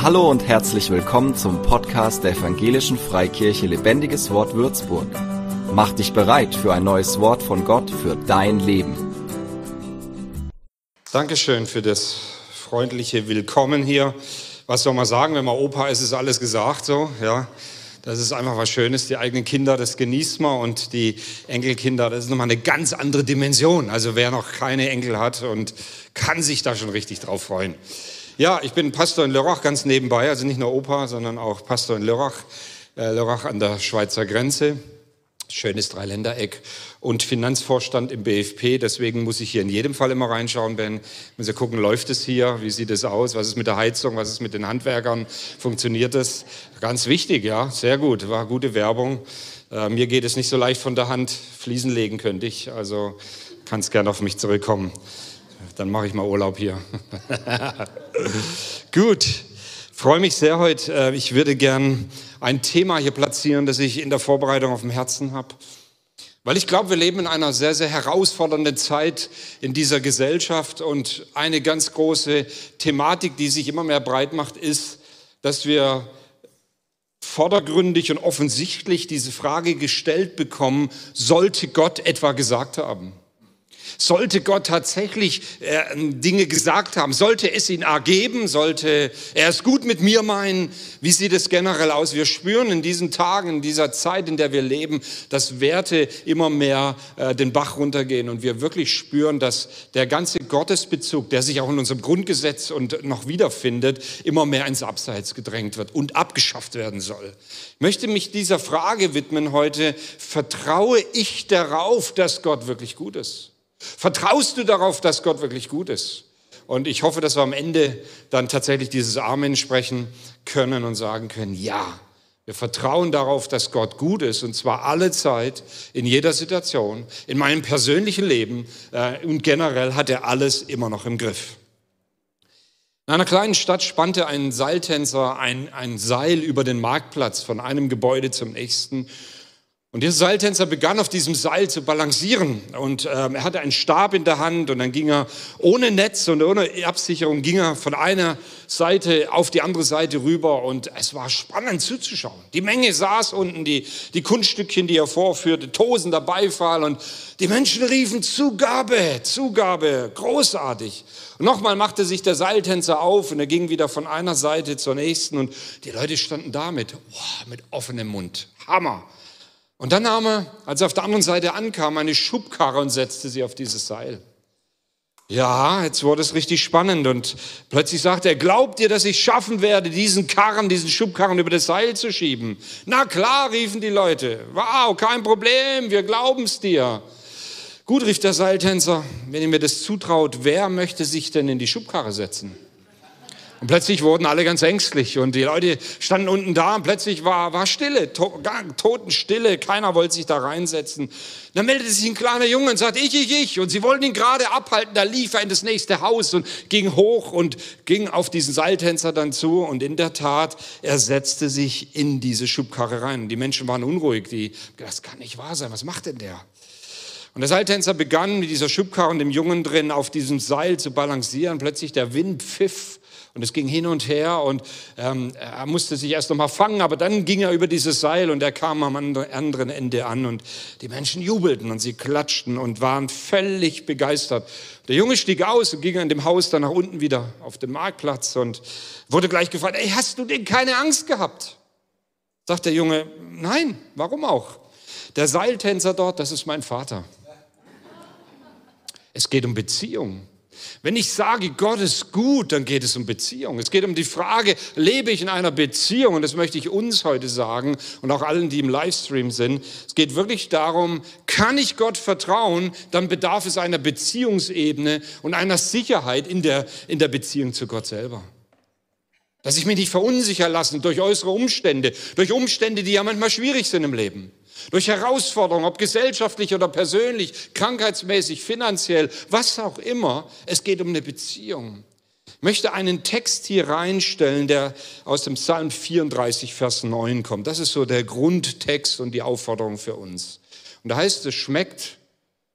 Hallo und herzlich willkommen zum Podcast der Evangelischen Freikirche Lebendiges Wort Würzburg. Mach dich bereit für ein neues Wort von Gott für dein Leben. Dankeschön für das freundliche Willkommen hier. Was soll man sagen, wenn man Opa ist, ist alles gesagt so, ja. Das ist einfach was Schönes. Die eigenen Kinder, das genießt man und die Enkelkinder, das ist nochmal eine ganz andere Dimension. Also wer noch keine Enkel hat und kann sich da schon richtig drauf freuen. Ja, ich bin Pastor in Lörrach ganz nebenbei, also nicht nur Opa, sondern auch Pastor in Lörrach, äh, Lörrach an der Schweizer Grenze. Schönes Dreiländereck und Finanzvorstand im BFP. Deswegen muss ich hier in jedem Fall immer reinschauen, Ben. Muss ja gucken, läuft es hier? Wie sieht es aus? Was ist mit der Heizung? Was ist mit den Handwerkern? Funktioniert es? Ganz wichtig, ja. Sehr gut. War gute Werbung. Äh, mir geht es nicht so leicht von der Hand. Fliesen legen könnte ich. Also kannst gerne auf mich zurückkommen. Dann mache ich mal Urlaub hier. Gut, freue mich sehr heute. Äh, ich würde gern ein Thema hier platzieren, das ich in der Vorbereitung auf dem Herzen habe. Weil ich glaube, wir leben in einer sehr, sehr herausfordernden Zeit in dieser Gesellschaft und eine ganz große Thematik, die sich immer mehr breit macht, ist, dass wir vordergründig und offensichtlich diese Frage gestellt bekommen, sollte Gott etwa gesagt haben? Sollte Gott tatsächlich äh, Dinge gesagt haben, sollte es ihn ergeben, sollte er es gut mit mir meinen, wie sieht es generell aus? Wir spüren in diesen Tagen, in dieser Zeit, in der wir leben, dass Werte immer mehr äh, den Bach runtergehen und wir wirklich spüren, dass der ganze Gottesbezug, der sich auch in unserem Grundgesetz und noch wiederfindet, immer mehr ins Abseits gedrängt wird und abgeschafft werden soll. Ich möchte mich dieser Frage widmen heute, vertraue ich darauf, dass Gott wirklich gut ist? Vertraust du darauf, dass Gott wirklich gut ist? Und ich hoffe, dass wir am Ende dann tatsächlich dieses Amen sprechen können und sagen können, ja, wir vertrauen darauf, dass Gott gut ist und zwar alle Zeit, in jeder Situation, in meinem persönlichen Leben äh, und generell hat er alles immer noch im Griff. In einer kleinen Stadt spannte ein Seiltänzer ein, ein Seil über den Marktplatz von einem Gebäude zum nächsten und dieser Seiltänzer begann auf diesem Seil zu balancieren und ähm, er hatte einen Stab in der Hand und dann ging er ohne Netz und ohne Absicherung ging er von einer Seite auf die andere Seite rüber und es war spannend zuzuschauen. Die Menge saß unten, die, die Kunststückchen, die er vorführte, tosender Beifall und die Menschen riefen Zugabe, Zugabe, großartig. Und nochmal machte sich der Seiltänzer auf und er ging wieder von einer Seite zur nächsten und die Leute standen da mit, wow, mit offenem Mund. Hammer. Und dann nahm er, als er auf der anderen Seite ankam, eine Schubkarre und setzte sie auf dieses Seil. Ja, jetzt wurde es richtig spannend und plötzlich sagte er, glaubt ihr, dass ich schaffen werde, diesen Karren, diesen Schubkarren über das Seil zu schieben? Na klar, riefen die Leute. Wow, kein Problem, wir glauben es dir. Gut, rief der Seiltänzer, wenn ihr mir das zutraut, wer möchte sich denn in die Schubkarre setzen? Und plötzlich wurden alle ganz ängstlich und die Leute standen unten da und plötzlich war, war Stille, to, Totenstille, keiner wollte sich da reinsetzen. Dann meldete sich ein kleiner Junge und sagte, ich, ich, ich. Und sie wollten ihn gerade abhalten, da lief er in das nächste Haus und ging hoch und ging auf diesen Seiltänzer dann zu. Und in der Tat, er setzte sich in diese Schubkarre rein. Und die Menschen waren unruhig, die, das kann nicht wahr sein, was macht denn der? Und der Seiltänzer begann mit dieser Schubkarre und dem Jungen drin auf diesem Seil zu balancieren. Plötzlich der Wind pfiff und es ging hin und her und ähm, er musste sich erst noch mal fangen, aber dann ging er über dieses Seil und er kam am anderen Ende an und die Menschen jubelten und sie klatschten und waren völlig begeistert. Der Junge stieg aus und ging an dem Haus dann nach unten wieder auf den Marktplatz und wurde gleich gefragt, ey, hast du denn keine Angst gehabt? Sagt der Junge, nein, warum auch? Der Seiltänzer dort, das ist mein Vater. Es geht um Beziehung. Wenn ich sage, Gott ist gut, dann geht es um Beziehung. Es geht um die Frage, lebe ich in einer Beziehung? Und das möchte ich uns heute sagen und auch allen, die im Livestream sind. Es geht wirklich darum, kann ich Gott vertrauen? Dann bedarf es einer Beziehungsebene und einer Sicherheit in der, in der Beziehung zu Gott selber. Dass ich mich nicht verunsichern lasse durch äußere Umstände, durch Umstände, die ja manchmal schwierig sind im Leben. Durch Herausforderungen, ob gesellschaftlich oder persönlich, krankheitsmäßig, finanziell, was auch immer. Es geht um eine Beziehung. Ich möchte einen Text hier reinstellen, der aus dem Psalm 34, Vers 9 kommt. Das ist so der Grundtext und die Aufforderung für uns. Und da heißt es, schmeckt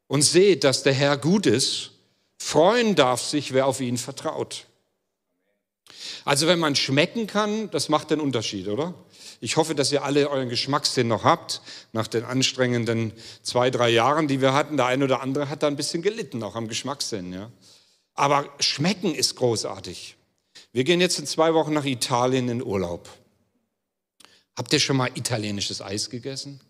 und seht, dass der Herr gut ist. Freuen darf sich, wer auf ihn vertraut. Also wenn man schmecken kann, das macht den Unterschied, oder? Ich hoffe, dass ihr alle euren Geschmackssinn noch habt, nach den anstrengenden zwei, drei Jahren, die wir hatten. Der eine oder andere hat da ein bisschen gelitten, auch am Geschmackssinn. Ja? Aber schmecken ist großartig. Wir gehen jetzt in zwei Wochen nach Italien in Urlaub. Habt ihr schon mal italienisches Eis gegessen?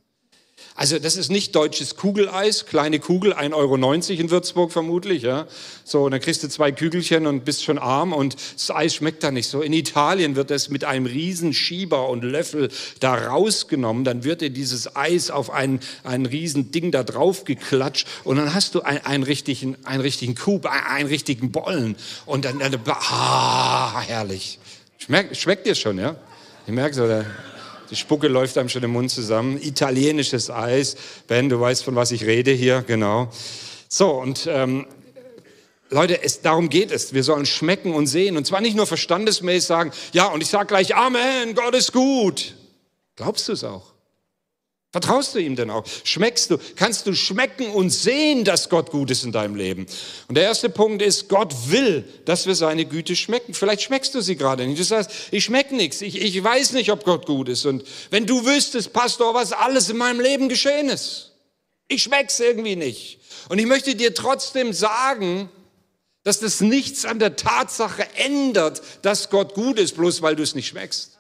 Also das ist nicht deutsches Kugeleis, kleine Kugel, 1,90 Euro in Würzburg vermutlich. Ja? So, und dann kriegst du zwei Kügelchen und bist schon arm und das Eis schmeckt da nicht so. In Italien wird es mit einem riesen Schieber und Löffel da rausgenommen. Dann wird dir dieses Eis auf einen, einen riesen da drauf geklatscht und dann hast du ein, einen, richtigen, einen richtigen einen, richtigen Bollen. Und dann, dann ah, herrlich. Schmeckt, schmeckt dir schon, ja? Ich merke so, der, die Spucke läuft einem schon im Mund zusammen. Italienisches Eis. Ben, du weißt, von was ich rede hier, genau. So, und ähm, Leute, es, darum geht es. Wir sollen schmecken und sehen. Und zwar nicht nur verstandesmäßig sagen, ja, und ich sage gleich Amen, Gott ist gut. Glaubst du es auch? Vertraust du ihm denn auch? Schmeckst du? Kannst du schmecken und sehen, dass Gott gut ist in deinem Leben? Und der erste Punkt ist, Gott will, dass wir seine Güte schmecken. Vielleicht schmeckst du sie gerade nicht. Du sagst, ich schmecke nichts. Ich, ich weiß nicht, ob Gott gut ist. Und wenn du wüsstest, Pastor, was alles in meinem Leben geschehen ist. Ich schmeck's irgendwie nicht. Und ich möchte dir trotzdem sagen, dass das nichts an der Tatsache ändert, dass Gott gut ist, bloß weil du es nicht schmeckst.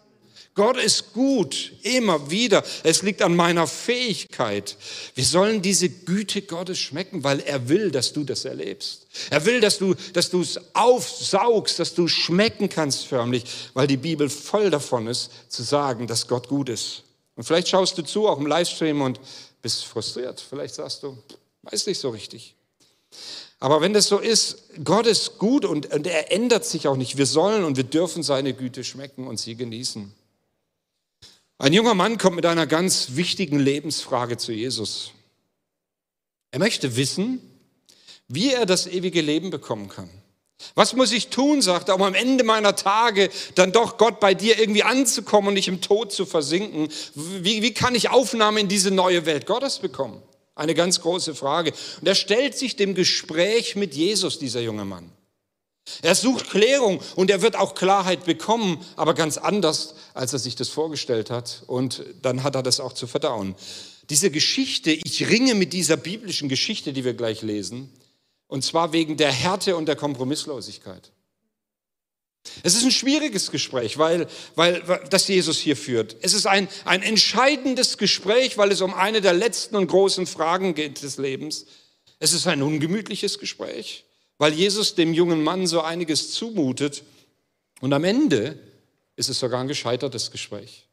Gott ist gut, immer wieder. Es liegt an meiner Fähigkeit. Wir sollen diese Güte Gottes schmecken, weil er will, dass du das erlebst. Er will, dass du, dass du es aufsaugst, dass du schmecken kannst förmlich, weil die Bibel voll davon ist, zu sagen, dass Gott gut ist. Und vielleicht schaust du zu, auch im Livestream und bist frustriert. Vielleicht sagst du, weiß nicht so richtig. Aber wenn das so ist, Gott ist gut und, und er ändert sich auch nicht. Wir sollen und wir dürfen seine Güte schmecken und sie genießen. Ein junger Mann kommt mit einer ganz wichtigen Lebensfrage zu Jesus. Er möchte wissen, wie er das ewige Leben bekommen kann. Was muss ich tun, sagt er, um am Ende meiner Tage dann doch Gott bei dir irgendwie anzukommen und nicht im Tod zu versinken? Wie, wie kann ich Aufnahme in diese neue Welt Gottes bekommen? Eine ganz große Frage. Und er stellt sich dem Gespräch mit Jesus, dieser junge Mann. Er sucht Klärung und er wird auch Klarheit bekommen, aber ganz anders, als er sich das vorgestellt hat. Und dann hat er das auch zu verdauen. Diese Geschichte, ich ringe mit dieser biblischen Geschichte, die wir gleich lesen, und zwar wegen der Härte und der Kompromisslosigkeit. Es ist ein schwieriges Gespräch, weil, weil das Jesus hier führt. Es ist ein, ein entscheidendes Gespräch, weil es um eine der letzten und großen Fragen geht des Lebens. Es ist ein ungemütliches Gespräch weil Jesus dem jungen Mann so einiges zumutet. Und am Ende ist es sogar ein gescheitertes Gespräch.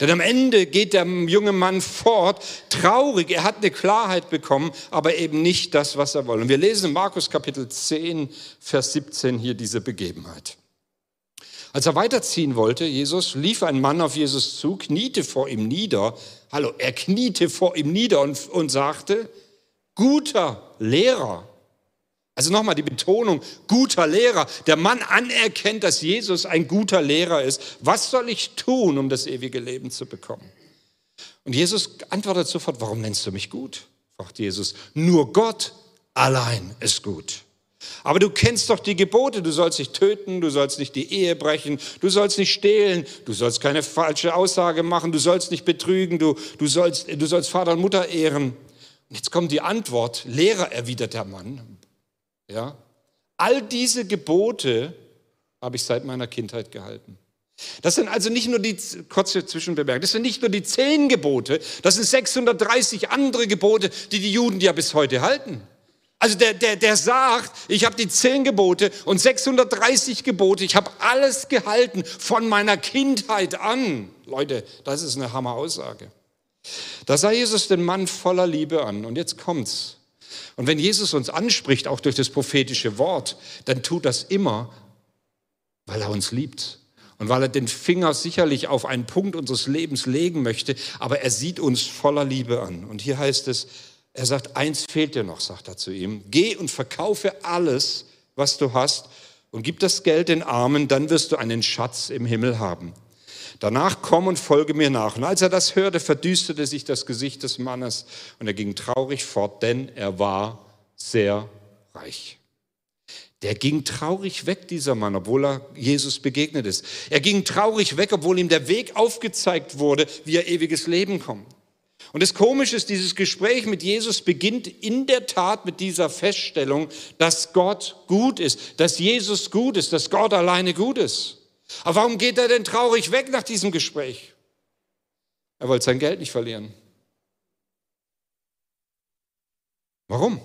Denn am Ende geht der junge Mann fort, traurig, er hat eine Klarheit bekommen, aber eben nicht das, was er wollte. Und wir lesen in Markus Kapitel 10, Vers 17 hier diese Begebenheit. Als er weiterziehen wollte, Jesus, lief ein Mann auf Jesus zu, kniete vor ihm nieder. Hallo, er kniete vor ihm nieder und, und sagte, guter Lehrer, also nochmal die Betonung, guter Lehrer. Der Mann anerkennt, dass Jesus ein guter Lehrer ist. Was soll ich tun, um das ewige Leben zu bekommen? Und Jesus antwortet sofort, warum nennst du mich gut? fragt Jesus. Nur Gott allein ist gut. Aber du kennst doch die Gebote, du sollst nicht töten, du sollst nicht die Ehe brechen, du sollst nicht stehlen, du sollst keine falsche Aussage machen, du sollst nicht betrügen, du, du, sollst, du sollst Vater und Mutter ehren. Und jetzt kommt die Antwort, Lehrer, erwidert der Mann, ja? All diese Gebote habe ich seit meiner Kindheit gehalten. Das sind also nicht nur die, kurze Zwischenbemerkung, das sind nicht nur die zehn Gebote, das sind 630 andere Gebote, die die Juden ja bis heute halten. Also der, der, der sagt, ich habe die zehn Gebote und 630 Gebote, ich habe alles gehalten von meiner Kindheit an. Leute, das ist eine Hammeraussage. Da sah Jesus den Mann voller Liebe an und jetzt kommt's. Und wenn Jesus uns anspricht, auch durch das prophetische Wort, dann tut das immer, weil er uns liebt und weil er den Finger sicherlich auf einen Punkt unseres Lebens legen möchte, aber er sieht uns voller Liebe an. Und hier heißt es, er sagt, eins fehlt dir noch, sagt er zu ihm, geh und verkaufe alles, was du hast und gib das Geld den Armen, dann wirst du einen Schatz im Himmel haben. Danach komm und folge mir nach. Und als er das hörte, verdüsterte sich das Gesicht des Mannes und er ging traurig fort, denn er war sehr reich. Der ging traurig weg, dieser Mann, obwohl er Jesus begegnet ist. Er ging traurig weg, obwohl ihm der Weg aufgezeigt wurde, wie er ewiges Leben kommt. Und das Komische ist, dieses Gespräch mit Jesus beginnt in der Tat mit dieser Feststellung, dass Gott gut ist, dass Jesus gut ist, dass Gott alleine gut ist. Aber warum geht er denn traurig weg nach diesem Gespräch? Er wollte sein Geld nicht verlieren. Warum?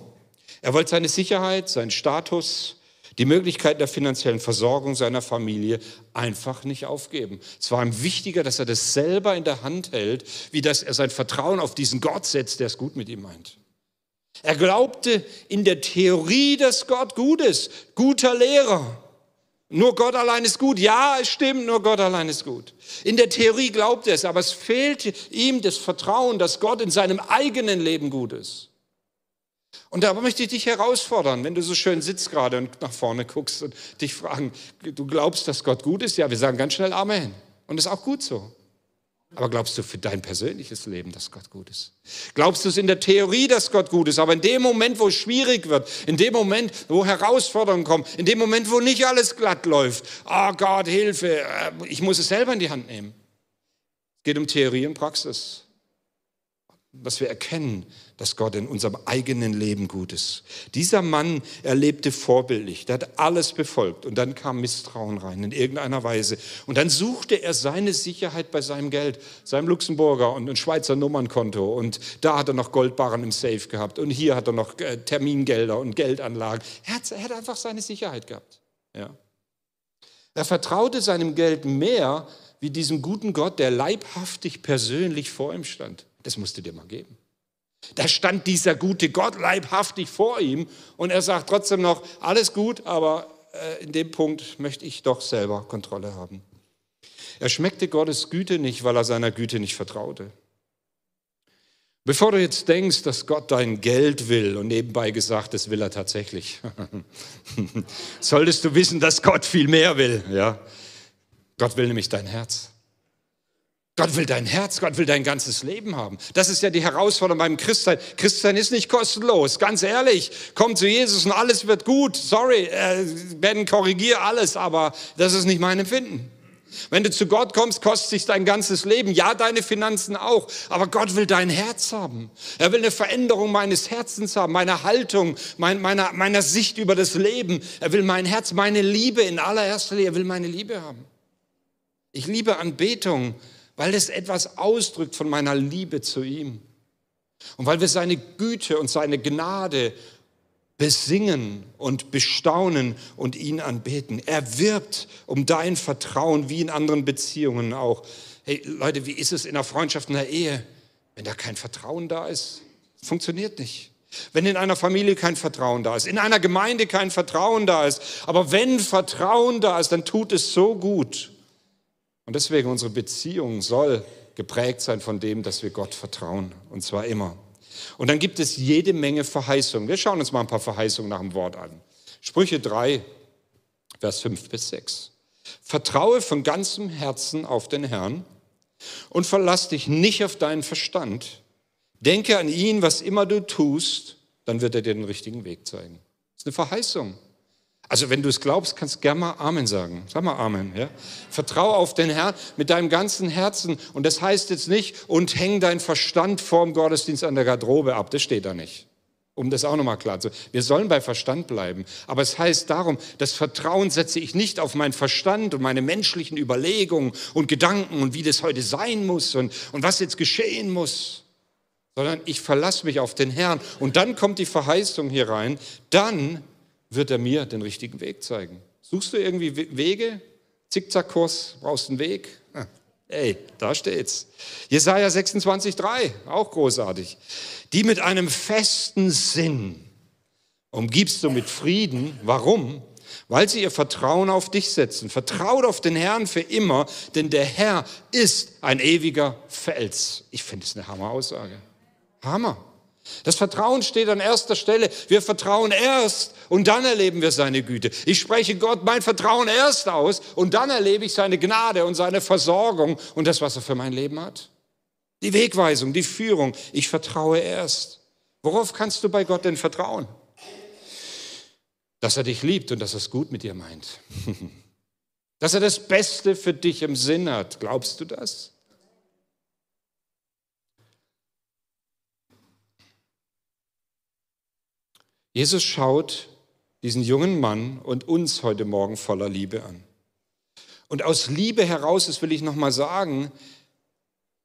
Er wollte seine Sicherheit, seinen Status, die Möglichkeit der finanziellen Versorgung seiner Familie einfach nicht aufgeben. Es war ihm wichtiger, dass er das selber in der Hand hält, wie dass er sein Vertrauen auf diesen Gott setzt, der es gut mit ihm meint. Er glaubte in der Theorie, dass Gott gut ist, guter Lehrer. Nur Gott allein ist gut. Ja, es stimmt, nur Gott allein ist gut. In der Theorie glaubt er es, aber es fehlt ihm das Vertrauen, dass Gott in seinem eigenen Leben gut ist. Und da möchte ich dich herausfordern, wenn du so schön sitzt gerade und nach vorne guckst und dich fragen, du glaubst, dass Gott gut ist? Ja, wir sagen ganz schnell Amen. Und ist auch gut so. Aber glaubst du für dein persönliches Leben, dass Gott gut ist? Glaubst du es in der Theorie, dass Gott gut ist? Aber in dem Moment, wo es schwierig wird, in dem Moment, wo Herausforderungen kommen, in dem Moment, wo nicht alles glatt läuft, oh Gott, Hilfe, äh, ich muss es selber in die Hand nehmen. Es geht um Theorie und Praxis dass wir erkennen, dass Gott in unserem eigenen Leben gut ist. Dieser Mann erlebte vorbildlich, der hat alles befolgt und dann kam Misstrauen rein in irgendeiner Weise. Und dann suchte er seine Sicherheit bei seinem Geld, seinem Luxemburger und ein Schweizer Nummernkonto und da hat er noch Goldbarren im Safe gehabt und hier hat er noch äh, Termingelder und Geldanlagen. Er hat, er hat einfach seine Sicherheit gehabt. Ja. Er vertraute seinem Geld mehr wie diesem guten Gott, der leibhaftig persönlich vor ihm stand. Das musst du dir mal geben. Da stand dieser gute Gott leibhaftig vor ihm und er sagt trotzdem noch, alles gut, aber äh, in dem Punkt möchte ich doch selber Kontrolle haben. Er schmeckte Gottes Güte nicht, weil er seiner Güte nicht vertraute. Bevor du jetzt denkst, dass Gott dein Geld will und nebenbei gesagt, das will er tatsächlich, solltest du wissen, dass Gott viel mehr will. Ja? Gott will nämlich dein Herz. Gott will dein Herz, Gott will dein ganzes Leben haben. Das ist ja die Herausforderung beim Christsein. Christsein ist nicht kostenlos, ganz ehrlich. Komm zu Jesus und alles wird gut. Sorry, äh, Ben, korrigier alles, aber das ist nicht mein Empfinden. Wenn du zu Gott kommst, kostet sich dein ganzes Leben. Ja, deine Finanzen auch. Aber Gott will dein Herz haben. Er will eine Veränderung meines Herzens haben, meiner Haltung, mein, meiner, meiner Sicht über das Leben. Er will mein Herz, meine Liebe in allererster Linie. Er will meine Liebe haben. Ich liebe Anbetung weil es etwas ausdrückt von meiner Liebe zu ihm. Und weil wir seine Güte und seine Gnade besingen und bestaunen und ihn anbeten. Er wirbt um dein Vertrauen, wie in anderen Beziehungen auch. Hey Leute, wie ist es in der Freundschaft, in der Ehe? Wenn da kein Vertrauen da ist, funktioniert nicht. Wenn in einer Familie kein Vertrauen da ist, in einer Gemeinde kein Vertrauen da ist, aber wenn Vertrauen da ist, dann tut es so gut. Und deswegen unsere Beziehung soll geprägt sein von dem, dass wir Gott vertrauen. Und zwar immer. Und dann gibt es jede Menge Verheißungen. Wir schauen uns mal ein paar Verheißungen nach dem Wort an. Sprüche 3, Vers 5 bis 6. Vertraue von ganzem Herzen auf den Herrn und verlass dich nicht auf deinen Verstand. Denke an ihn, was immer du tust, dann wird er dir den richtigen Weg zeigen. Das ist eine Verheißung. Also wenn du es glaubst, kannst du gerne mal Amen sagen. Sag mal Amen. Ja? Vertraue auf den Herrn mit deinem ganzen Herzen. Und das heißt jetzt nicht, und häng dein Verstand vorm Gottesdienst an der Garderobe ab. Das steht da nicht. Um das auch nochmal klar zu Wir sollen bei Verstand bleiben. Aber es heißt darum, das Vertrauen setze ich nicht auf meinen Verstand und meine menschlichen Überlegungen und Gedanken und wie das heute sein muss und, und was jetzt geschehen muss, sondern ich verlasse mich auf den Herrn. Und dann kommt die Verheißung hier rein. Dann wird er mir den richtigen Weg zeigen. Suchst du irgendwie Wege? Zickzackkurs, brauchst einen Weg? Ey, da steht's. Jesaja 26,3, auch großartig. Die mit einem festen Sinn umgibst du mit Frieden. Warum? Weil sie ihr Vertrauen auf dich setzen. Vertraut auf den Herrn für immer, denn der Herr ist ein ewiger Fels. Ich finde es eine Hammer-Aussage. Hammer. Das Vertrauen steht an erster Stelle. Wir vertrauen erst und dann erleben wir seine Güte. Ich spreche Gott mein Vertrauen erst aus und dann erlebe ich seine Gnade und seine Versorgung und das, was er für mein Leben hat. Die Wegweisung, die Führung. Ich vertraue erst. Worauf kannst du bei Gott denn vertrauen? dass er dich liebt und dass er es gut mit dir meint. dass er das Beste für dich im Sinn hat. Glaubst du das? Jesus schaut diesen jungen Mann und uns heute Morgen voller Liebe an. Und aus Liebe heraus, das will ich nochmal sagen,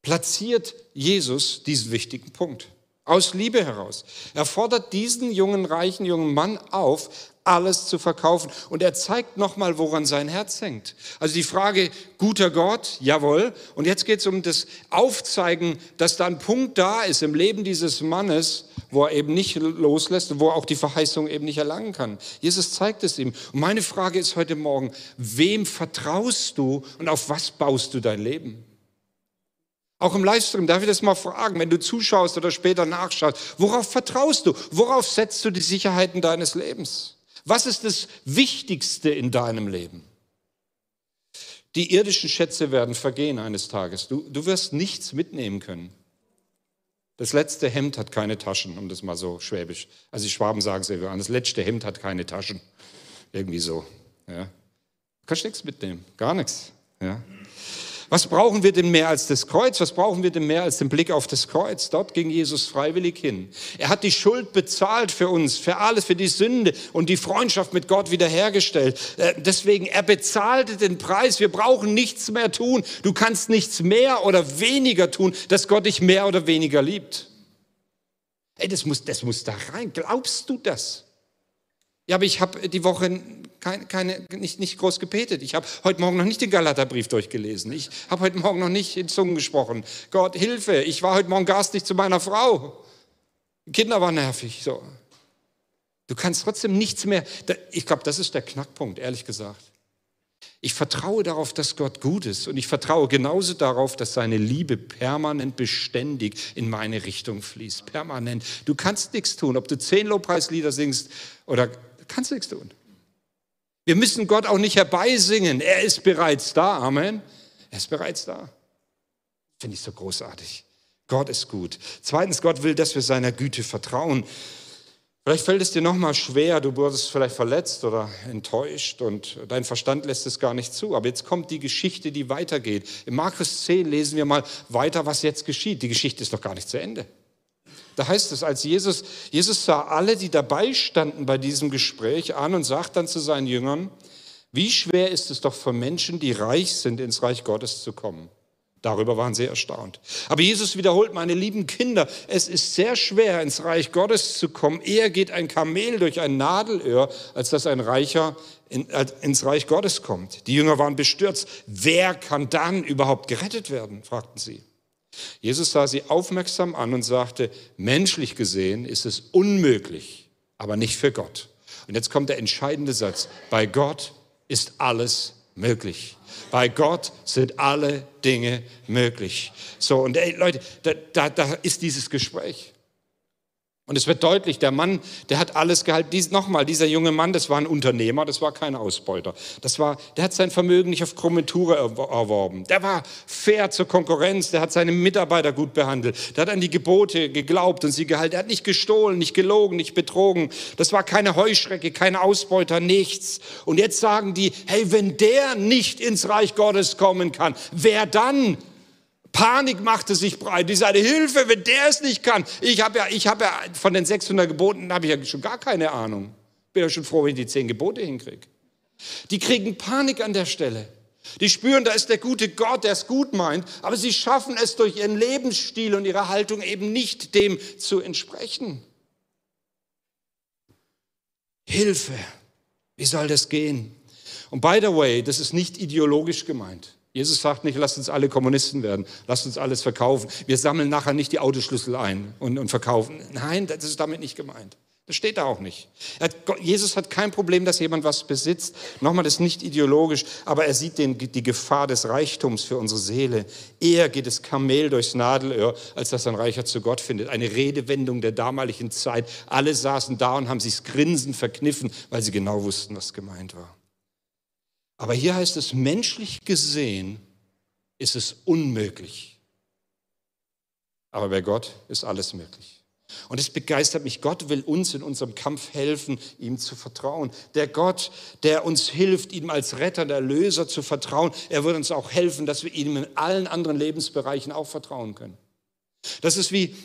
platziert Jesus diesen wichtigen Punkt. Aus Liebe heraus. Er fordert diesen jungen, reichen jungen Mann auf, alles zu verkaufen. Und er zeigt nochmal, woran sein Herz hängt. Also die Frage, guter Gott, jawohl. Und jetzt geht es um das Aufzeigen, dass da ein Punkt da ist im Leben dieses Mannes, wo er eben nicht loslässt und wo er auch die Verheißung eben nicht erlangen kann. Jesus zeigt es ihm. Und meine Frage ist heute Morgen, wem vertraust du und auf was baust du dein Leben? Auch im Livestream darf ich das mal fragen, wenn du zuschaust oder später nachschaust, worauf vertraust du? Worauf setzt du die Sicherheiten deines Lebens? Was ist das Wichtigste in deinem Leben? Die irdischen Schätze werden vergehen eines Tages. Du, du wirst nichts mitnehmen können. Das letzte Hemd hat keine Taschen, um das mal so schwäbisch. Also die Schwaben sagen es ja, das letzte Hemd hat keine Taschen. Irgendwie so. Ja. Du kannst nichts mitnehmen, gar nichts. Ja. Was brauchen wir denn mehr als das Kreuz? Was brauchen wir denn mehr als den Blick auf das Kreuz? Dort ging Jesus freiwillig hin. Er hat die Schuld bezahlt für uns, für alles, für die Sünde und die Freundschaft mit Gott wiederhergestellt. Äh, deswegen, er bezahlte den Preis. Wir brauchen nichts mehr tun. Du kannst nichts mehr oder weniger tun, dass Gott dich mehr oder weniger liebt. Ey, das muss, das muss da rein. Glaubst du das? Ja, aber ich habe die Woche keine, keine, nicht, nicht groß gebetet. Ich habe heute Morgen noch nicht den Galaterbrief durchgelesen. Ich habe heute Morgen noch nicht in Zungen gesprochen. Gott, Hilfe, ich war heute Morgen garstig zu meiner Frau. Die Kinder waren nervig. So. Du kannst trotzdem nichts mehr. Ich glaube, das ist der Knackpunkt, ehrlich gesagt. Ich vertraue darauf, dass Gott gut ist und ich vertraue genauso darauf, dass seine Liebe permanent beständig in meine Richtung fließt. Permanent. Du kannst nichts tun, ob du zehn Lobpreislieder singst oder kannst nichts tun. Wir müssen Gott auch nicht herbeisingen. Er ist bereits da. Amen. Er ist bereits da. Finde ich so großartig. Gott ist gut. Zweitens, Gott will, dass wir seiner Güte vertrauen. Vielleicht fällt es dir nochmal schwer, du wurdest vielleicht verletzt oder enttäuscht und dein Verstand lässt es gar nicht zu. Aber jetzt kommt die Geschichte, die weitergeht. In Markus 10 lesen wir mal weiter, was jetzt geschieht. Die Geschichte ist doch gar nicht zu Ende. Da heißt es, als Jesus, Jesus sah alle, die dabei standen bei diesem Gespräch an und sagt dann zu seinen Jüngern, wie schwer ist es doch für Menschen, die reich sind, ins Reich Gottes zu kommen. Darüber waren sie erstaunt. Aber Jesus wiederholt, meine lieben Kinder, es ist sehr schwer, ins Reich Gottes zu kommen. Eher geht ein Kamel durch ein Nadelöhr, als dass ein Reicher in, ins Reich Gottes kommt. Die Jünger waren bestürzt. Wer kann dann überhaupt gerettet werden? fragten sie. Jesus sah sie aufmerksam an und sagte, menschlich gesehen ist es unmöglich, aber nicht für Gott. Und jetzt kommt der entscheidende Satz, bei Gott ist alles möglich. Bei Gott sind alle Dinge möglich. So, und ey, Leute, da, da, da ist dieses Gespräch. Und es wird deutlich, der Mann, der hat alles gehalten. Dies, nochmal, dieser junge Mann, das war ein Unternehmer, das war kein Ausbeuter. Das war, der hat sein Vermögen nicht auf krumme Tour erworben. Der war fair zur Konkurrenz, der hat seine Mitarbeiter gut behandelt. Der hat an die Gebote geglaubt und sie gehalten. Er hat nicht gestohlen, nicht gelogen, nicht betrogen. Das war keine Heuschrecke, kein Ausbeuter, nichts. Und jetzt sagen die, hey, wenn der nicht ins Reich Gottes kommen kann, wer dann? Panik machte sich breit. Die sagte, Hilfe, wenn der es nicht kann. Ich habe ja, ich habe ja von den 600 Geboten habe ich ja schon gar keine Ahnung. Bin ja schon froh, wenn ich die 10 Gebote hinkriege. Die kriegen Panik an der Stelle. Die spüren, da ist der gute Gott, der es gut meint, aber sie schaffen es durch ihren Lebensstil und ihre Haltung eben nicht dem zu entsprechen. Hilfe, wie soll das gehen? Und by the way, das ist nicht ideologisch gemeint. Jesus sagt nicht, lasst uns alle Kommunisten werden, lasst uns alles verkaufen. Wir sammeln nachher nicht die Autoschlüssel ein und, und verkaufen. Nein, das ist damit nicht gemeint. Das steht da auch nicht. Hat, Jesus hat kein Problem, dass jemand was besitzt. Nochmal, das ist nicht ideologisch, aber er sieht den, die Gefahr des Reichtums für unsere Seele. Eher geht es Kamel durchs Nadelöhr, als dass ein Reicher zu Gott findet. Eine Redewendung der damaligen Zeit. Alle saßen da und haben sich Grinsen verkniffen, weil sie genau wussten, was gemeint war. Aber hier heißt es, menschlich gesehen ist es unmöglich. Aber bei Gott ist alles möglich. Und es begeistert mich. Gott will uns in unserem Kampf helfen, ihm zu vertrauen. Der Gott, der uns hilft, ihm als Retter, der Löser zu vertrauen, er wird uns auch helfen, dass wir ihm in allen anderen Lebensbereichen auch vertrauen können. Das ist wie,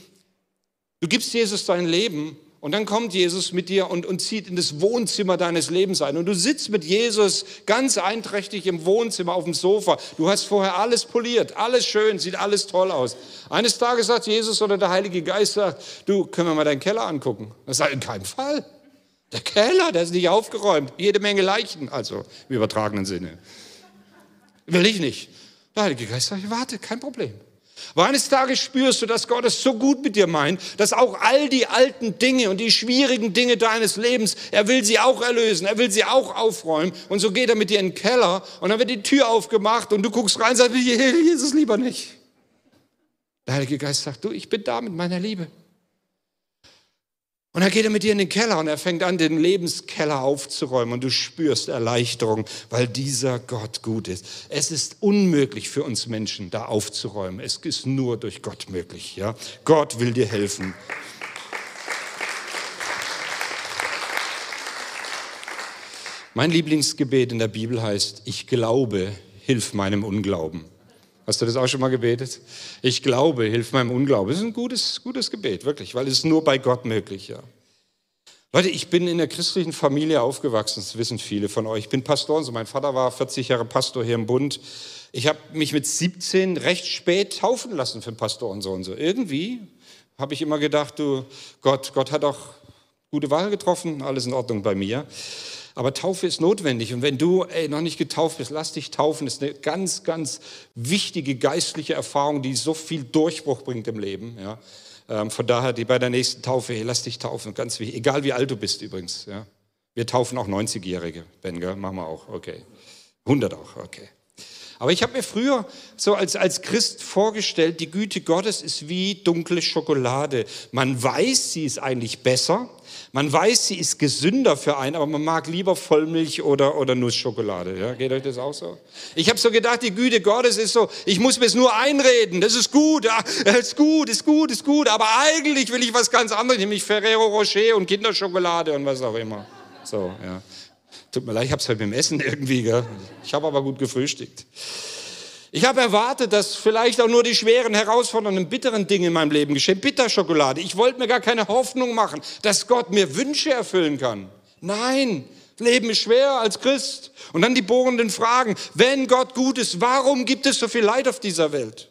du gibst Jesus dein Leben und dann kommt Jesus mit dir und, und zieht in das Wohnzimmer deines Lebens ein. Und du sitzt mit Jesus ganz einträchtig im Wohnzimmer auf dem Sofa. Du hast vorher alles poliert, alles schön, sieht alles toll aus. Eines Tages sagt Jesus oder der Heilige Geist sagt, du, können wir mal deinen Keller angucken? Das sagt in keinem Fall. Der Keller, der ist nicht aufgeräumt. Jede Menge Leichen, also im übertragenen Sinne. Will ich nicht. Der Heilige Geist sagt, warte, kein Problem. Aber eines Tages spürst du, dass Gott es so gut mit dir meint, dass auch all die alten Dinge und die schwierigen Dinge deines Lebens, er will sie auch erlösen, er will sie auch aufräumen. Und so geht er mit dir in den Keller und dann wird die Tür aufgemacht und du guckst rein und sagst, Jesus lieber nicht. Der Heilige Geist sagt, du, ich bin da mit meiner Liebe. Und dann geht er mit dir in den Keller und er fängt an, den Lebenskeller aufzuräumen und du spürst Erleichterung, weil dieser Gott gut ist. Es ist unmöglich für uns Menschen, da aufzuräumen. Es ist nur durch Gott möglich. Ja? Gott will dir helfen. Mein Lieblingsgebet in der Bibel heißt, ich glaube, hilf meinem Unglauben. Hast du das auch schon mal gebetet? Ich glaube, hilf meinem Unglauben. Das ist ein gutes, gutes Gebet, wirklich, weil es ist nur bei Gott möglich, ja. Leute, ich bin in der christlichen Familie aufgewachsen, das wissen viele von euch. Ich bin Pastor, also mein Vater war 40 Jahre Pastor hier im Bund. Ich habe mich mit 17 recht spät taufen lassen für einen Pastor und so und so. Irgendwie habe ich immer gedacht, du Gott, Gott hat auch gute Wahl getroffen, alles in Ordnung bei mir. Aber Taufe ist notwendig. Und wenn du ey, noch nicht getauft bist, lass dich taufen. Das ist eine ganz, ganz wichtige geistliche Erfahrung, die so viel Durchbruch bringt im Leben. Ja. Ähm, von daher, die bei der nächsten Taufe, hey, lass dich taufen. Ganz wichtig. Egal wie alt du bist übrigens. Ja. Wir taufen auch 90-Jährige, Ben, gell? machen wir auch. Okay. 100 auch, okay. Aber ich habe mir früher so als, als Christ vorgestellt, die Güte Gottes ist wie dunkle Schokolade. Man weiß, sie ist eigentlich besser, man weiß, sie ist gesünder für einen, aber man mag lieber Vollmilch oder, oder Nussschokolade. Ja, geht euch das auch so? Ich habe so gedacht, die Güte Gottes ist so, ich muss mir es nur einreden, das ist gut, ja, ist gut, ist gut, ist gut, aber eigentlich will ich was ganz anderes, nämlich Ferrero Rocher und Kinderschokolade und was auch immer. So, ja. Tut mir leid, ich habe es halt mit Essen irgendwie, gell? ich habe aber gut gefrühstückt. Ich habe erwartet, dass vielleicht auch nur die schweren, herausfordernden, bitteren Dinge in meinem Leben geschehen. Bitterschokolade. Ich wollte mir gar keine Hoffnung machen, dass Gott mir Wünsche erfüllen kann. Nein, Leben ist schwer als Christ. Und dann die bohrenden Fragen. Wenn Gott gut ist, warum gibt es so viel Leid auf dieser Welt?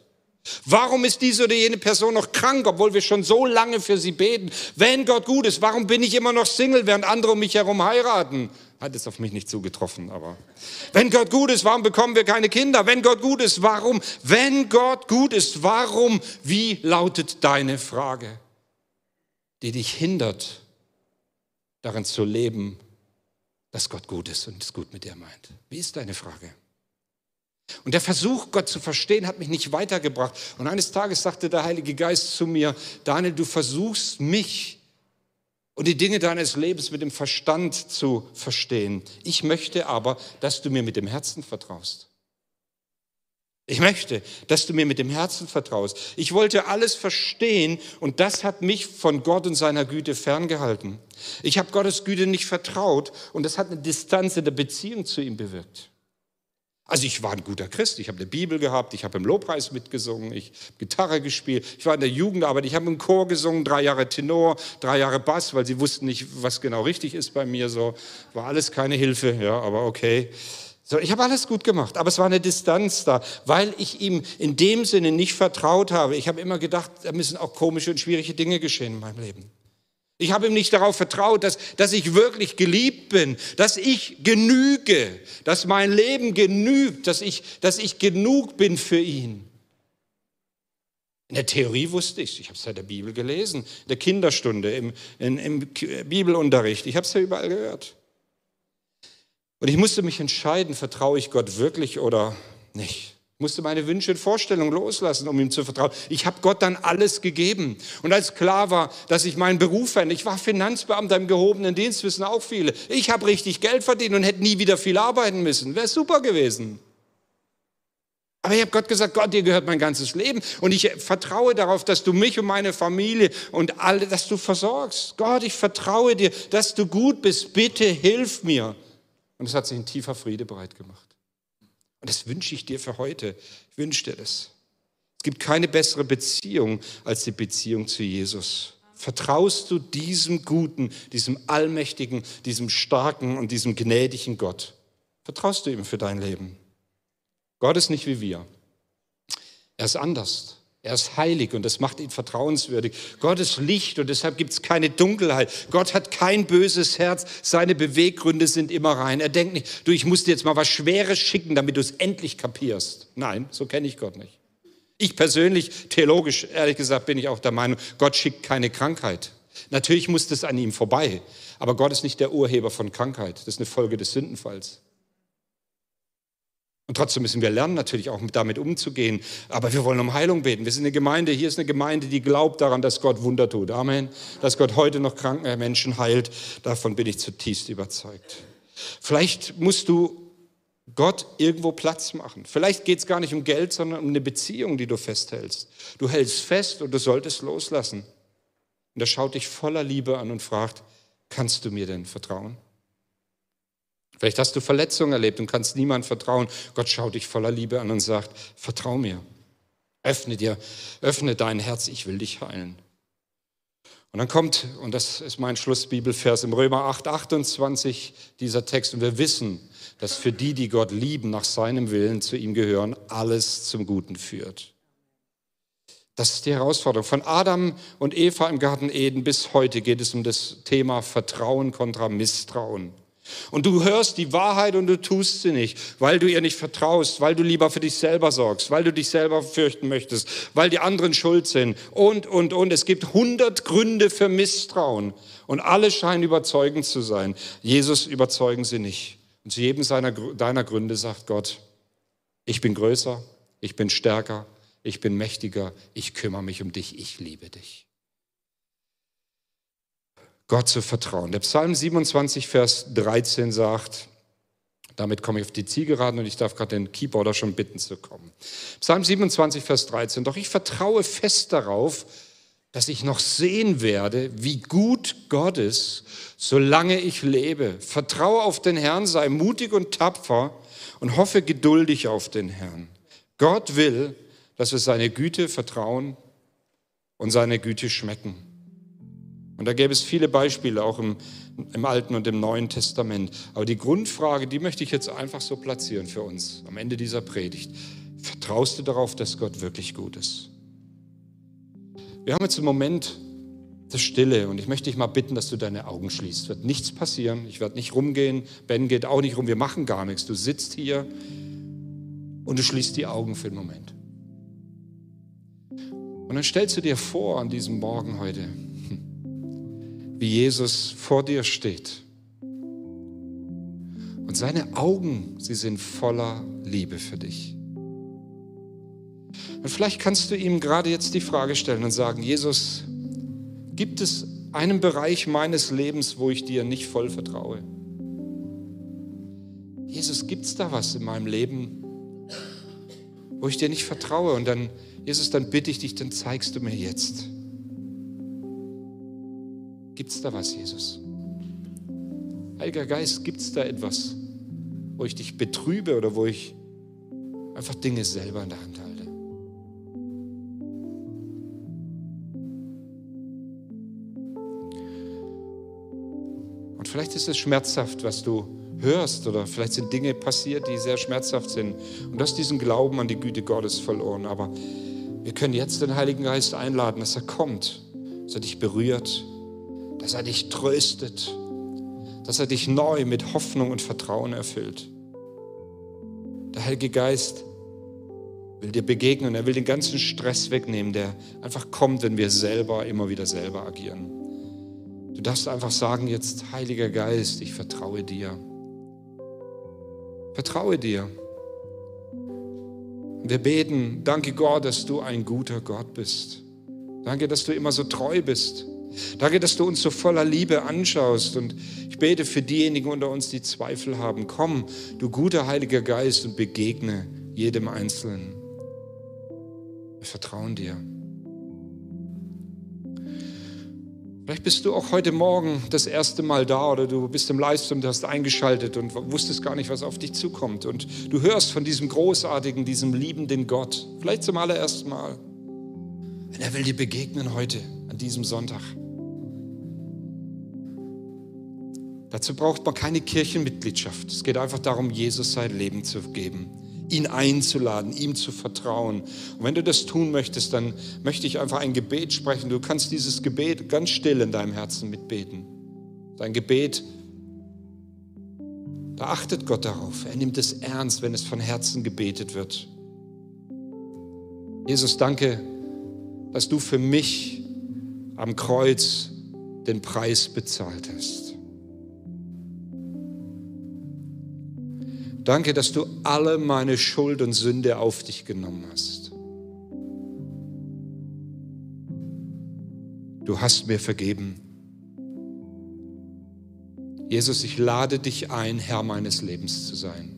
Warum ist diese oder jene Person noch krank, obwohl wir schon so lange für sie beten? Wenn Gott gut ist, warum bin ich immer noch Single, während andere um mich herum heiraten? Hat es auf mich nicht zugetroffen, aber wenn Gott gut ist, warum bekommen wir keine Kinder? Wenn Gott gut ist, warum? Wenn Gott gut ist, warum? Wie lautet deine Frage, die dich hindert, darin zu leben, dass Gott gut ist und es gut mit dir meint? Wie ist deine Frage? Und der Versuch, Gott zu verstehen, hat mich nicht weitergebracht. Und eines Tages sagte der Heilige Geist zu mir, Daniel, du versuchst mich und die Dinge deines Lebens mit dem Verstand zu verstehen. Ich möchte aber, dass du mir mit dem Herzen vertraust. Ich möchte, dass du mir mit dem Herzen vertraust. Ich wollte alles verstehen und das hat mich von Gott und seiner Güte ferngehalten. Ich habe Gottes Güte nicht vertraut und das hat eine Distanz in der Beziehung zu ihm bewirkt. Also ich war ein guter Christ, ich habe eine Bibel gehabt, ich habe im Lobpreis mitgesungen, ich habe Gitarre gespielt, ich war in der Jugendarbeit, ich habe im Chor gesungen, drei Jahre Tenor, drei Jahre Bass, weil sie wussten nicht, was genau richtig ist bei mir, so war alles keine Hilfe, ja, aber okay. So, ich habe alles gut gemacht, aber es war eine Distanz da, weil ich ihm in dem Sinne nicht vertraut habe. Ich habe immer gedacht, da müssen auch komische und schwierige Dinge geschehen in meinem Leben. Ich habe ihm nicht darauf vertraut, dass, dass ich wirklich geliebt bin, dass ich genüge, dass mein Leben genügt, dass ich, dass ich genug bin für ihn. In der Theorie wusste ich, ich habe es ja der Bibel gelesen, in der Kinderstunde, im, in, im Bibelunterricht, ich habe es ja überall gehört. Und ich musste mich entscheiden, vertraue ich Gott wirklich oder nicht musste meine Wünsche und Vorstellungen loslassen, um ihm zu vertrauen. Ich habe Gott dann alles gegeben. Und als klar war, dass ich meinen Beruf verändere, ich war Finanzbeamter im gehobenen Dienst, wissen auch viele. Ich habe richtig Geld verdient und hätte nie wieder viel arbeiten müssen. Wäre super gewesen. Aber ich habe Gott gesagt, Gott, dir gehört mein ganzes Leben und ich vertraue darauf, dass du mich und meine Familie und alle, dass du versorgst. Gott, ich vertraue dir, dass du gut bist. Bitte hilf mir. Und es hat sich ein tiefer Friede bereit gemacht. Und das wünsche ich dir für heute. Ich wünsche dir das. Es gibt keine bessere Beziehung als die Beziehung zu Jesus. Vertraust du diesem guten, diesem allmächtigen, diesem starken und diesem gnädigen Gott? Vertraust du ihm für dein Leben? Gott ist nicht wie wir. Er ist anders. Er ist heilig und das macht ihn vertrauenswürdig. Gott ist Licht und deshalb gibt es keine Dunkelheit. Gott hat kein böses Herz. Seine Beweggründe sind immer rein. Er denkt nicht, du, ich muss dir jetzt mal was Schweres schicken, damit du es endlich kapierst. Nein, so kenne ich Gott nicht. Ich persönlich, theologisch, ehrlich gesagt, bin ich auch der Meinung, Gott schickt keine Krankheit. Natürlich muss das an ihm vorbei. Aber Gott ist nicht der Urheber von Krankheit. Das ist eine Folge des Sündenfalls. Und trotzdem müssen wir lernen, natürlich auch damit umzugehen. Aber wir wollen um Heilung beten. Wir sind eine Gemeinde, hier ist eine Gemeinde, die glaubt daran, dass Gott Wunder tut. Amen. Dass Gott heute noch kranke Menschen heilt. Davon bin ich zutiefst überzeugt. Vielleicht musst du Gott irgendwo Platz machen. Vielleicht geht es gar nicht um Geld, sondern um eine Beziehung, die du festhältst. Du hältst fest und du solltest loslassen. Und er schaut dich voller Liebe an und fragt, kannst du mir denn vertrauen? Vielleicht hast du Verletzungen erlebt und kannst niemand vertrauen. Gott schaut dich voller Liebe an und sagt, vertrau mir. Öffne dir, öffne dein Herz, ich will dich heilen. Und dann kommt, und das ist mein Schlussbibelvers im Römer 8, 28, dieser Text. Und wir wissen, dass für die, die Gott lieben, nach seinem Willen zu ihm gehören, alles zum Guten führt. Das ist die Herausforderung. Von Adam und Eva im Garten Eden bis heute geht es um das Thema Vertrauen kontra Misstrauen. Und du hörst die Wahrheit und du tust sie nicht, weil du ihr nicht vertraust, weil du lieber für dich selber sorgst, weil du dich selber fürchten möchtest, weil die anderen schuld sind und, und, und. Es gibt hundert Gründe für Misstrauen und alle scheinen überzeugend zu sein. Jesus überzeugen sie nicht. Und zu jedem seiner, deiner Gründe sagt Gott, ich bin größer, ich bin stärker, ich bin mächtiger, ich kümmere mich um dich, ich liebe dich. Gott zu vertrauen. Der Psalm 27, Vers 13 sagt, damit komme ich auf die Zielgeraden und ich darf gerade den Keyboarder schon bitten zu kommen. Psalm 27, Vers 13. Doch ich vertraue fest darauf, dass ich noch sehen werde, wie gut Gott ist, solange ich lebe. Vertraue auf den Herrn, sei mutig und tapfer und hoffe geduldig auf den Herrn. Gott will, dass wir seine Güte vertrauen und seine Güte schmecken. Und da gäbe es viele Beispiele, auch im, im Alten und im Neuen Testament. Aber die Grundfrage, die möchte ich jetzt einfach so platzieren für uns am Ende dieser Predigt. Vertraust du darauf, dass Gott wirklich gut ist? Wir haben jetzt im Moment der Stille und ich möchte dich mal bitten, dass du deine Augen schließt. Es wird nichts passieren. Ich werde nicht rumgehen. Ben geht auch nicht rum. Wir machen gar nichts. Du sitzt hier und du schließt die Augen für den Moment. Und dann stellst du dir vor an diesem Morgen heute, wie Jesus vor dir steht. Und seine Augen, sie sind voller Liebe für dich. Und vielleicht kannst du ihm gerade jetzt die Frage stellen und sagen, Jesus, gibt es einen Bereich meines Lebens, wo ich dir nicht voll vertraue? Jesus, gibt es da was in meinem Leben, wo ich dir nicht vertraue? Und dann, Jesus, dann bitte ich dich, dann zeigst du mir jetzt. Gibt es da was, Jesus? Heiliger Geist, gibt es da etwas, wo ich dich betrübe oder wo ich einfach Dinge selber in der Hand halte? Und vielleicht ist es schmerzhaft, was du hörst oder vielleicht sind Dinge passiert, die sehr schmerzhaft sind. Und du hast diesen Glauben an die Güte Gottes verloren. Aber wir können jetzt den Heiligen Geist einladen, dass er kommt, dass er dich berührt, dass er dich tröstet, dass er dich neu mit Hoffnung und Vertrauen erfüllt. Der Heilige Geist will dir begegnen, er will den ganzen Stress wegnehmen, der einfach kommt, wenn wir selber immer wieder selber agieren. Du darfst einfach sagen jetzt, Heiliger Geist, ich vertraue dir. Vertraue dir. Wir beten, danke Gott, dass du ein guter Gott bist. Danke, dass du immer so treu bist. Danke, dass du uns so voller Liebe anschaust. Und ich bete für diejenigen unter uns, die Zweifel haben. Komm, du guter Heiliger Geist, und begegne jedem Einzelnen. Wir vertrauen dir. Vielleicht bist du auch heute Morgen das erste Mal da oder du bist im Livestream, du hast eingeschaltet und wusstest gar nicht, was auf dich zukommt. Und du hörst von diesem großartigen, diesem liebenden Gott, vielleicht zum allerersten Mal. Und er will dir begegnen heute, an diesem Sonntag. Dazu braucht man keine Kirchenmitgliedschaft. Es geht einfach darum, Jesus sein Leben zu geben ihn einzuladen, ihm zu vertrauen. Und wenn du das tun möchtest, dann möchte ich einfach ein Gebet sprechen. Du kannst dieses Gebet ganz still in deinem Herzen mitbeten. Dein Gebet, da achtet Gott darauf. Er nimmt es ernst, wenn es von Herzen gebetet wird. Jesus, danke, dass du für mich am Kreuz den Preis bezahlt hast. Danke, dass du alle meine Schuld und Sünde auf dich genommen hast. Du hast mir vergeben. Jesus, ich lade dich ein, Herr meines Lebens zu sein.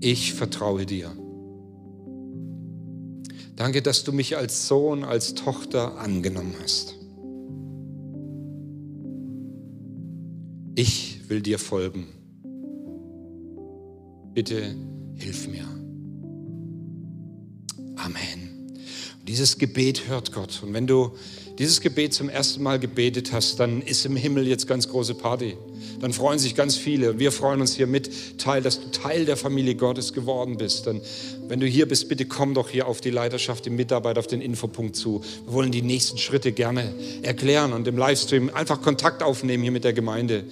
Ich vertraue dir. Danke, dass du mich als Sohn, als Tochter angenommen hast. Ich will dir folgen. Bitte hilf mir. Amen. Und dieses Gebet hört Gott. Und wenn du dieses Gebet zum ersten Mal gebetet hast, dann ist im Himmel jetzt ganz große Party. Dann freuen sich ganz viele. Wir freuen uns hier mit, Teil, dass du Teil der Familie Gottes geworden bist. Dann, wenn du hier bist, bitte komm doch hier auf die Leiterschaft, die Mitarbeit, auf den Infopunkt zu. Wir wollen die nächsten Schritte gerne erklären und im Livestream einfach Kontakt aufnehmen hier mit der Gemeinde.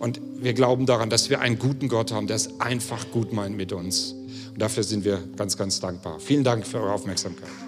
Und wir glauben daran, dass wir einen guten Gott haben, der es einfach gut meint mit uns. Und dafür sind wir ganz, ganz dankbar. Vielen Dank für eure Aufmerksamkeit.